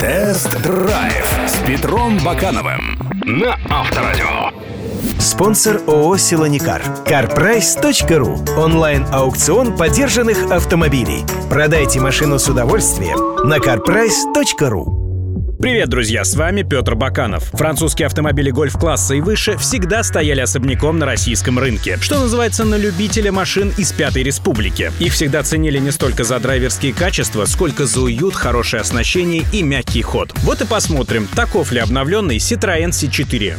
Тест-драйв с Петром Бакановым на Авторадио. Спонсор ООО «Силоникар». CarPrice.ru. Онлайн-аукцион подержанных автомобилей. Продайте машину с удовольствием на CarPrice.ru. Привет, друзья, с вами Петр Баканов. Французские автомобили гольф-класса и выше всегда стояли особняком на российском рынке, что называется на любителя машин из Пятой Республики. Их всегда ценили не столько за драйверские качества, сколько за уют, хорошее оснащение и мягкий ход. Вот и посмотрим, таков ли обновленный Citroёn C4.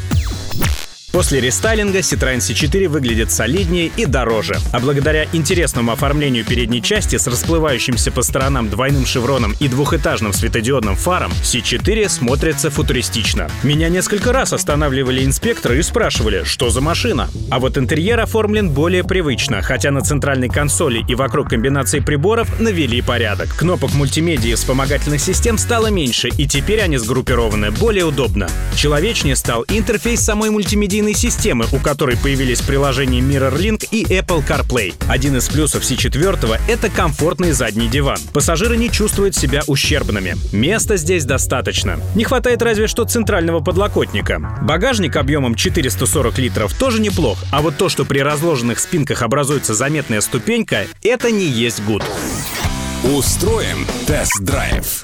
После рестайлинга Citroёn C4 выглядит солиднее и дороже. А благодаря интересному оформлению передней части с расплывающимся по сторонам двойным шевроном и двухэтажным светодиодным фаром, C4 смотрится футуристично. Меня несколько раз останавливали инспекторы и спрашивали, что за машина. А вот интерьер оформлен более привычно, хотя на центральной консоли и вокруг комбинации приборов навели порядок. Кнопок мультимедии и вспомогательных систем стало меньше, и теперь они сгруппированы более удобно. Человечнее стал интерфейс самой мультимедийной оперативной системы, у которой появились приложения MirrorLink и Apple CarPlay. Один из плюсов C4 — это комфортный задний диван. Пассажиры не чувствуют себя ущербными. Места здесь достаточно. Не хватает разве что центрального подлокотника. Багажник объемом 440 литров тоже неплох, а вот то, что при разложенных спинках образуется заметная ступенька, это не есть гуд. Устроим тест-драйв.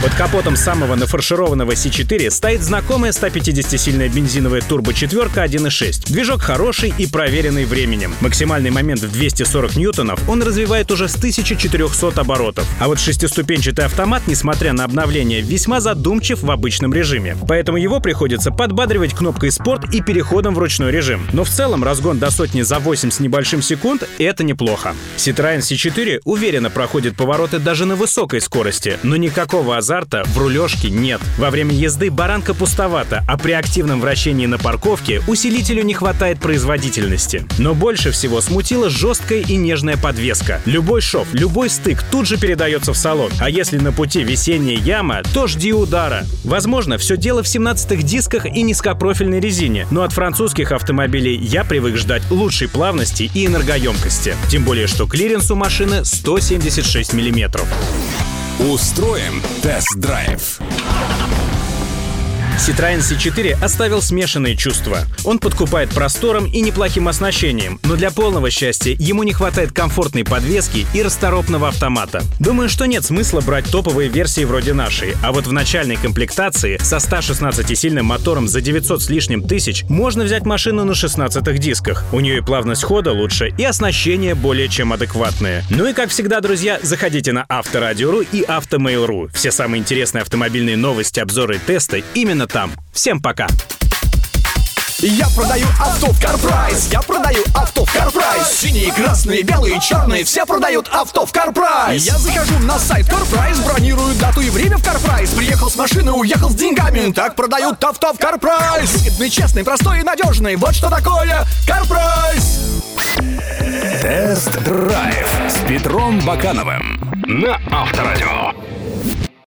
Под капотом самого нафаршированного C4 стоит знакомая 150-сильная бензиновая турбо-четверка 1.6. Движок хороший и проверенный временем. Максимальный момент в 240 ньютонов он развивает уже с 1400 оборотов. А вот шестиступенчатый автомат, несмотря на обновление, весьма задумчив в обычном режиме. Поэтому его приходится подбадривать кнопкой «Спорт» и переходом в ручной режим. Но в целом разгон до сотни за 8 с небольшим секунд — это неплохо. Citroёn C4 уверенно проходит повороты даже на высокой скорости, но никакого азарта в рулежке нет. Во время езды баранка пустовата, а при активном вращении на парковке усилителю не хватает производительности. Но больше всего смутила жесткая и нежная подвеска. Любой шов, любой стык тут же передается в салон. А если на пути весенняя яма, то жди удара. Возможно, все дело в 17-х дисках и низкопрофильной резине, но от французских автомобилей я привык ждать лучшей плавности и энергоемкости. Тем более, что клиренс у машины 176 миллиметров. Устроим тест-драйв. Citroёn C4 оставил смешанные чувства. Он подкупает простором и неплохим оснащением, но для полного счастья ему не хватает комфортной подвески и расторопного автомата. Думаю, что нет смысла брать топовые версии вроде нашей, а вот в начальной комплектации со 116-сильным мотором за 900 с лишним тысяч можно взять машину на 16 дисках. У нее и плавность хода лучше, и оснащение более чем адекватное. Ну и как всегда, друзья, заходите на Авторадио.ру и Автомейл.ру. Все самые интересные автомобильные новости, обзоры и тесты именно там. Всем пока! Я продаю авто в CarPrice Я продаю авто в CarPrice Синие, красные, белые, черные Все продают авто в CarPrice Я захожу на сайт CarPrice Бронирую дату и время в CarPrice Приехал с машины, уехал с деньгами Так продают авто в CarPrice Выгодный, честный, простой и надежный Вот что такое CarPrice Тест-драйв с Петром Бакановым на Авторадио.